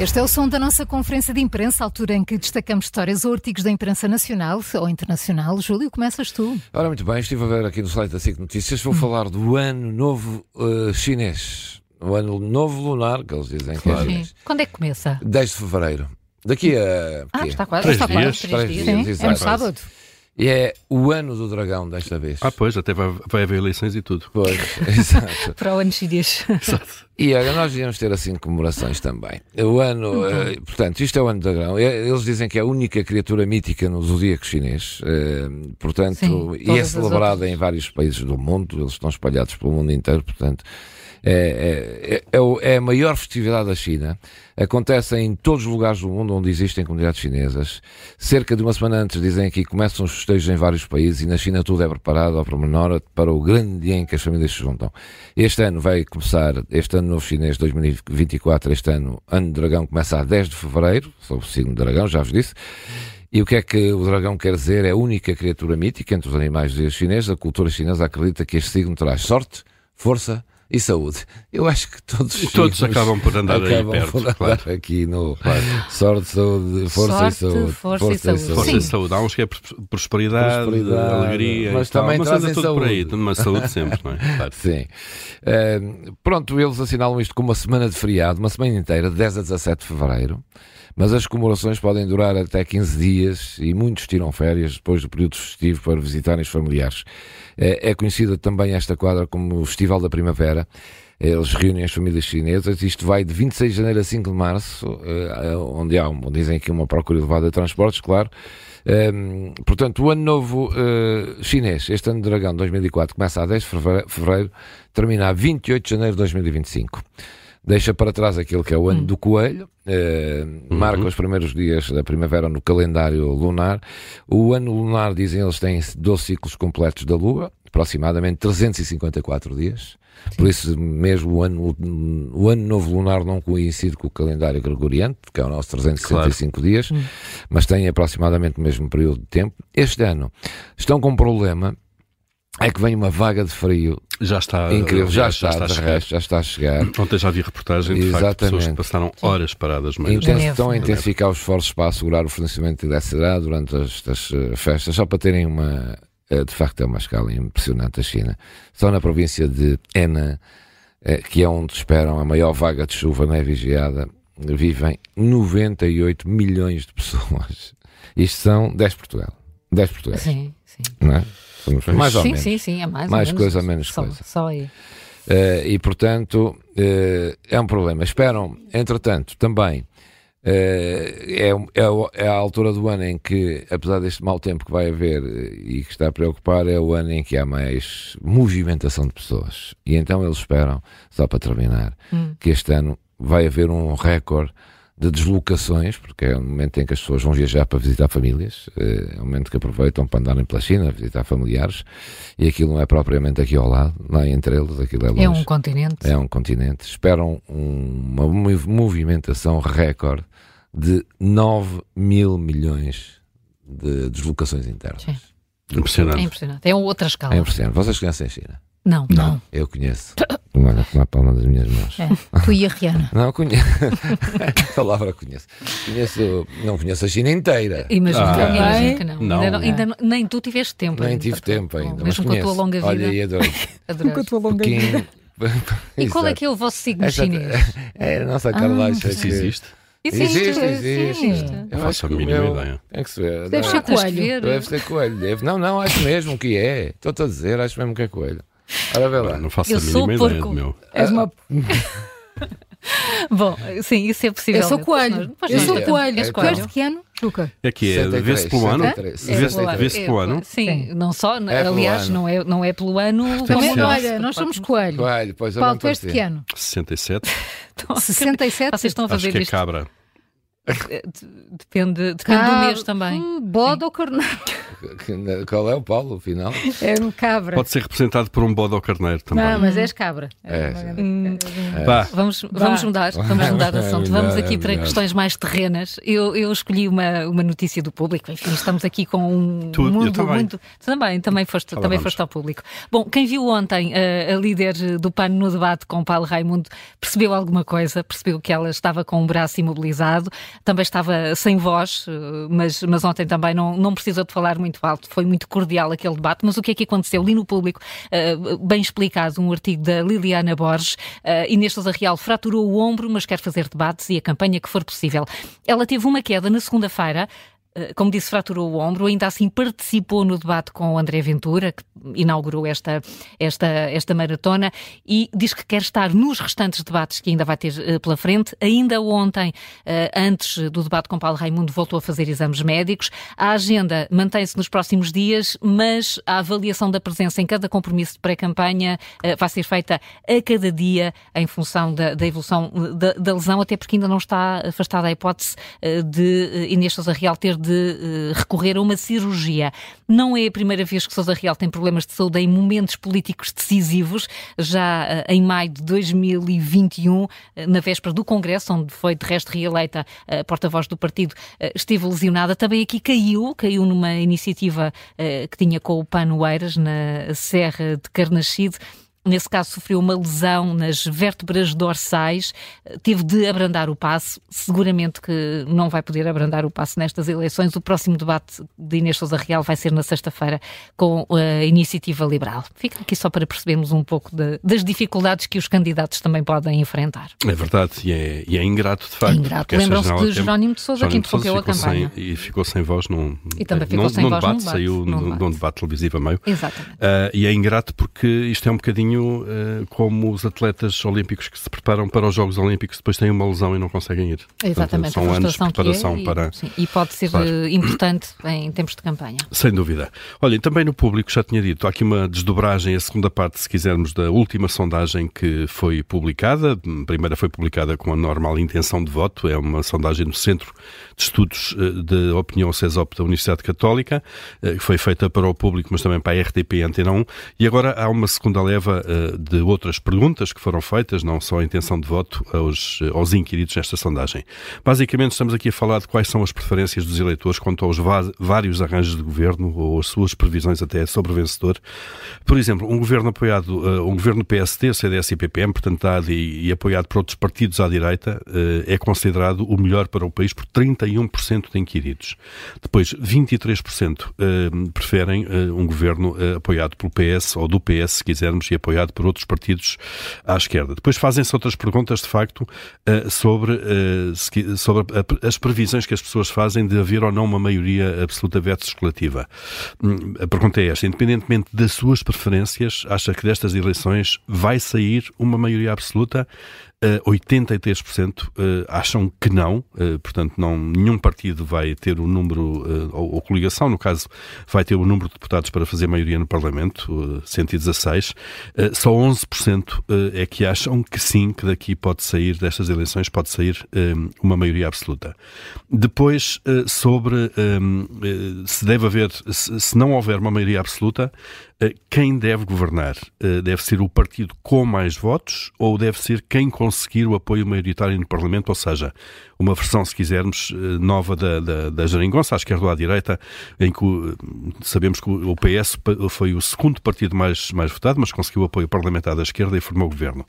Este é o som da nossa conferência de imprensa, altura em que destacamos histórias ou artigos da imprensa nacional ou internacional. Júlio, começas tu. Ora, muito bem, estive a ver aqui no site da SIC Notícias, vou falar do ano novo uh, chinês. O ano novo lunar, que eles dizem que é Sim. chinês. Quando é que começa? 10 de fevereiro. Daqui a. Ah, está quase. Três está dias. quase. Três dias. dias, Sim, é no sábado. E é o ano do dragão desta vez. Ah, pois, até vai, vai haver eleições e tudo. Pois, exato. Para o ano chinês. Exato. E olha, nós íamos ter assim comemorações também. O ano, eh, portanto, isto é o ano do dragão. Eh, Eles dizem que é a única criatura mítica no zodíaco chinês. eh, portanto, Sim, e é celebrada em vários países do mundo. Eles estão espalhados pelo mundo inteiro. Portanto, é, é, é, é a maior festividade da China. Acontece em todos os lugares do mundo onde existem comunidades chinesas. Cerca de uma semana antes, dizem aqui, começam os festejos em vários países e na China tudo é preparado ao pormenor para o grande dia em que as famílias se juntam. Este ano vai começar, este ano novo chinês 2024, este ano, ano do dragão, começa a 10 de fevereiro, sou o signo do dragão, já vos disse. E o que é que o dragão quer dizer? É a única criatura mítica entre os animais chineses. A cultura chinesa acredita que este signo traz sorte, força e saúde. Eu acho que todos os Todos acabam por andar aí acabam perto, por andar claro. aqui no sorte, saúde, força Sorte, e saúde. força e saúde. Força Sim. e saúde. Há uns que é pros- prosperidade, Prosperidade, alegria, mas e tal, também mas tudo por aí, saúde. uma saúde sempre, não é? Claro. Sim. Eh, pronto, eles assinalam isto como uma semana de feriado, uma semana inteira, de 10 a 17 de fevereiro. Mas as comemorações podem durar até 15 dias e muitos tiram férias depois do período festivo para visitarem os familiares. Eh, É conhecida também esta quadra como o Festival da Primavera. Eles reúnem as famílias chinesas. Isto vai de 26 de janeiro a 5 de março, eh, onde há, dizem aqui, uma procura elevada de transportes, claro. Um, portanto, o ano novo uh, chinês, este ano de dragão 2004, começa a 10 de fevere- fevereiro, termina a 28 de janeiro de 2025. Deixa para trás aquele que é o ano do coelho, uh, marca os primeiros dias da primavera no calendário lunar. O ano lunar, dizem eles, tem 12 ciclos completos da lua, aproximadamente 354 dias. Por isso mesmo o ano, o ano novo lunar não coincide com o calendário gregoriano, que é o nosso 365 dias, mas tem aproximadamente o mesmo período de tempo. Este ano estão com um problema, é que vem uma vaga de frio Já está. incrível, já, aliás, está, a de chegar. resto, já está a chegar. Ontem já vi reportagem de facto de pessoas que Exatamente. passaram horas paradas neve. estão a intensificar os esforços para assegurar o fornecimento de eletricidade durante as, as, eh, festas, só para terem uma. Eh, De facto, é uma escala impressionante a China. Só na província de Henan, eh, que é onde esperam a maior vaga de chuva, neve e geada, vivem 98 milhões de pessoas. Isto são 10 Portugal. 10 Portugal, Sim, sim. não é? Somos mais ou sim, menos. sim, sim, é mais, ou Mais menos. coisa, menos só, coisa. Só aí. Eh, e portanto eh, é um problema. Esperam, entretanto, também é, um- é o- é a altura do ano em que, apesar deste mau tempo que vai haver eh, e que está a preocupar, é o ano em que há mais movimentação de pessoas. E então eles esperam, só para terminar, Hum. que este ano vai haver um recorde de deslocações, porque é o momento em que as pessoas vão viajar para visitar famílias, eh, é o momento que aproveitam para andarem pela China, visitar familiares, e aquilo não é propriamente aqui ao lado, lá entre eles, aquilo é longe. É um continente. É um continente. Esperam um- uma mov- movimentação recorde de 9 mil milhões de deslocações internas. Sim. É Impressionante. impressionante. É outra escala. É impressionante. Vocês conhecem a China? Não, não. Eu conheço. Olha, com a palma das minhas mãos. É. Tu e a Rihanna. Não, conheço. a palavra conheço. Conheço, não conheço a China inteira. Imagino, Ah, que, é? não. Não. Ainda, não- ainda não- nem tu tiveste tempo. Nem ainda, tive tempo ainda. mas Mesmo com a tua conheço. longa vida. Olha, e adorei. adoraste. tua longa Pequim. E qual é Exato. que é o vosso signo Essa- chinês? É a nossa Carlacha. Isso que- existe? Existe, Existe, existe. existe. Eu Faço a mínima meu- ideia. É que se vê. Deve Não, ser coelho. Deve ser coelho. Deve- Não, não, acho mesmo que é. Estou-te a dizer, acho mesmo que é coelho. Ora, vê lá. Não faço Eu a sou mínima ideia porco. do meu. És uma... Bom, sim, isso é possível. Eu sou coelho. Pois Eu não, sou então, coelho. És É Tu és coelho. de que ano? Juca. É que é, 63, vê-se pelo ano? 63, Vê-se 63. vê-se pelo ano? Sim, não só, É pelo aliás, ano. não é, não é pelo ano. Também, como o nosso. olha, nós somos coelho. Coelho, pois eu Paulo, não tu és de que parecia. ano? 67? 67? Vocês estão a Acho fazer que é isto. cabra. Depende, depende do mês também. Hum, bode ou carneiro? Qual é o Paulo, afinal? É um cabra. Pode ser representado por um bode ou carneiro também. Não, mas és cabra. É, Hum, É. Vamos, vamos mudar, vamos mudar de É assunto. melhor, Vamos é aqui para questões mais terrenas. Eu, eu escolhi uma, uma notícia do público. Enfim, estamos aqui com um Tu- mundo também. muito. Também, também foste, também vamos. foste ao público. Bom, quem viu ontem eh, a líder do PAN no debate com Paulo Raimundo percebeu alguma coisa, percebeu que ela estava com o braço imobilizado, também estava sem voz, eh, mas, mas ontem também não, não precisou de falar muito alto, foi muito cordial aquele debate. Mas o que é que aconteceu? Li no público, eh, bem explicado, um artigo da Liliana Borges. Uh, Inês Sousa Real fraturou o ombro, mas quer fazer debates e a campanha que for possível. Ela teve uma queda na segunda-feira. Uh, Como disse, fraturou o ombro, ainda assim participou no debate com o André Ventura, que inaugurou esta, esta, esta maratona, e diz que quer estar nos restantes debates que ainda vai ter uh, pela frente. Ainda ontem, uh, antes do debate com Paulo Raimundo, voltou a fazer exames médicos. A agenda mantém-se nos próximos dias, mas a avaliação da presença em cada compromisso de pré-campanha vai ser feita a cada dia em função da, da evolução da, da lesão, até porque ainda não está afastada a hipótese de Inês Sousa Real ter de uh, recorrer a uma cirurgia. Não é a primeira vez que Sousa Real tem problemas de saúde em momentos políticos decisivos, já uh, em maio de 2021, uh, na véspera do Congresso, onde foi de resto reeleita a porta-voz do partido, esteve lesionada. Também aqui caiu, caiu numa iniciativa que tinha com o Pano Eiras, na Serra de Carnaxide. Nesse caso, sofreu uma lesão nas vértebras dorsais, eh, teve de abrandar o passo. Seguramente que não vai poder abrandar o passo nestas eleições. O próximo debate de Inês Sousa Real vai ser na sexta-feira com a Iniciativa Liberal. Fica aqui só para percebermos um pouco de- das dificuldades que os candidatos também podem enfrentar. É verdade, e é, e é ingrato de facto. É ingrato. Lembram-se de Jerónimo de Sousa, que interrompeu a ficou sem- campanha. e ficou sem voz num, E também ficou num, sem num voz num debate, debate, saiu num debate. num debate televisivo a meio. Exatamente. Ah, e é ingrato porque isto é um bocadinho ah, como os atletas olímpicos que se preparam para os Jogos Olímpicos depois têm uma lesão e não conseguem ir. Exatamente, Portanto, são anos de que é preparação e, para. sim, e pode ser Claro. eh, importante em tempos de campanha. Sem dúvida. Olha, também no público, já tinha dito, há aqui uma desdobragem, a segunda parte, se quisermos, da última sondagem que foi publicada. A primeira foi publicada com a normal intenção de voto, é uma sondagem do Centro de Estudos eh, de Opinião CESOP da Universidade Católica, que foi feita para o público, mas também para a RTP Antena 1. E agora há uma segunda leva eh, de outras perguntas que foram feitas, não só a intenção de voto, aos, eh, aos inquiridos nesta sondagem. Basicamente, estamos aqui a falar de quais são as preferências dos eleitores quanto aos vários arranjos de governo ou as suas previsões até sobre o vencedor. Por exemplo, um governo apoiado, eh, um governo PSD, CDS e PPM, portanto, AD e apoiado por outros partidos à direita, é considerado o melhor para o país por 31% de inquiridos. Depois, 23% eh, preferem um governo apoiado pelo PS ou do PS, se quisermos, e apoiado por outros partidos à esquerda. Depois fazem-se outras perguntas, de facto, eh, sobre, eh, sobre as previsões que as pessoas fazem de haver ou não uma maioria absoluta versus relativa. Hum, A pergunta é esta: independentemente das suas preferências, acha que destas eleições vai sair uma maioria absoluta? Eh, 83% eh, acham que não, eh, portanto, não, nenhum partido vai ter o número, eh, ou, ou coligação, no caso, vai ter o número de deputados para fazer maioria no Parlamento, eh, 116. Eh, só 11% eh, é que acham que sim, que daqui pode sair, destas eleições, pode sair eh, uma maioria absoluta. Depois, eh, sobre eh, eh, se deve haver, se, não houver uma maioria absoluta, eh, quem deve governar? Eh, Deve ser o partido com mais votos ou deve ser quem conseguir o apoio maioritário no Parlamento? Ou seja, uma versão, se quisermos, eh, nova da, da, da geringonça, à esquerda ou à direita, em que sabemos que o PS foi o segundo partido mais, mais votado, mas conseguiu o apoio parlamentar da esquerda e formou o governo.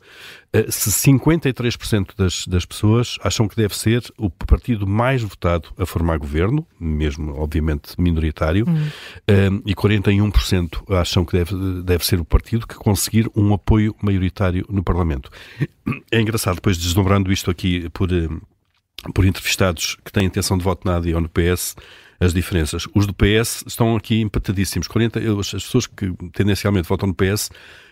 Eh, Se 53% das, das pessoas acham que deve ser o partido mais votado a formar governo, mesmo, obviamente, minoritário, eh, e 41% acham que deve, deve ser o partido que conseguir um apoio maioritário no Parlamento. É engraçado, depois desdobrando isto aqui por, por entrevistados que têm intenção de voto na AD ou no PS, as diferenças. Os do PS estão aqui empatadíssimos. 40, eu- as pessoas que tendencialmente votam no PS,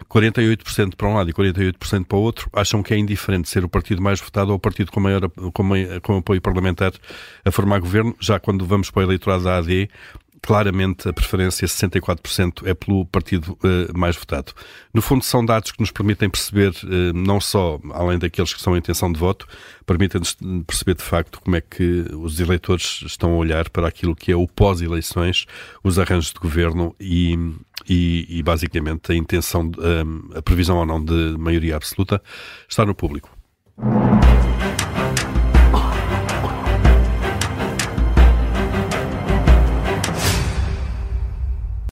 48% para um lado e 48% para o outro, acham que é indiferente ser o partido mais votado ou o partido com maior com, com apoio parlamentar a formar governo. Já quando vamos para o eleitorado da AD, claramente a preferência, 64% é pelo partido uh, mais votado. No fundo, são dados que nos permitem perceber, uh, não só, além daqueles que são a intenção de voto, permitem-nos perceber de facto como é que os eleitores estão a olhar para aquilo que é o pós-eleições, os arranjos de governo e, e, e basicamente a intenção, de, a previsão ou não de maioria absoluta está no público.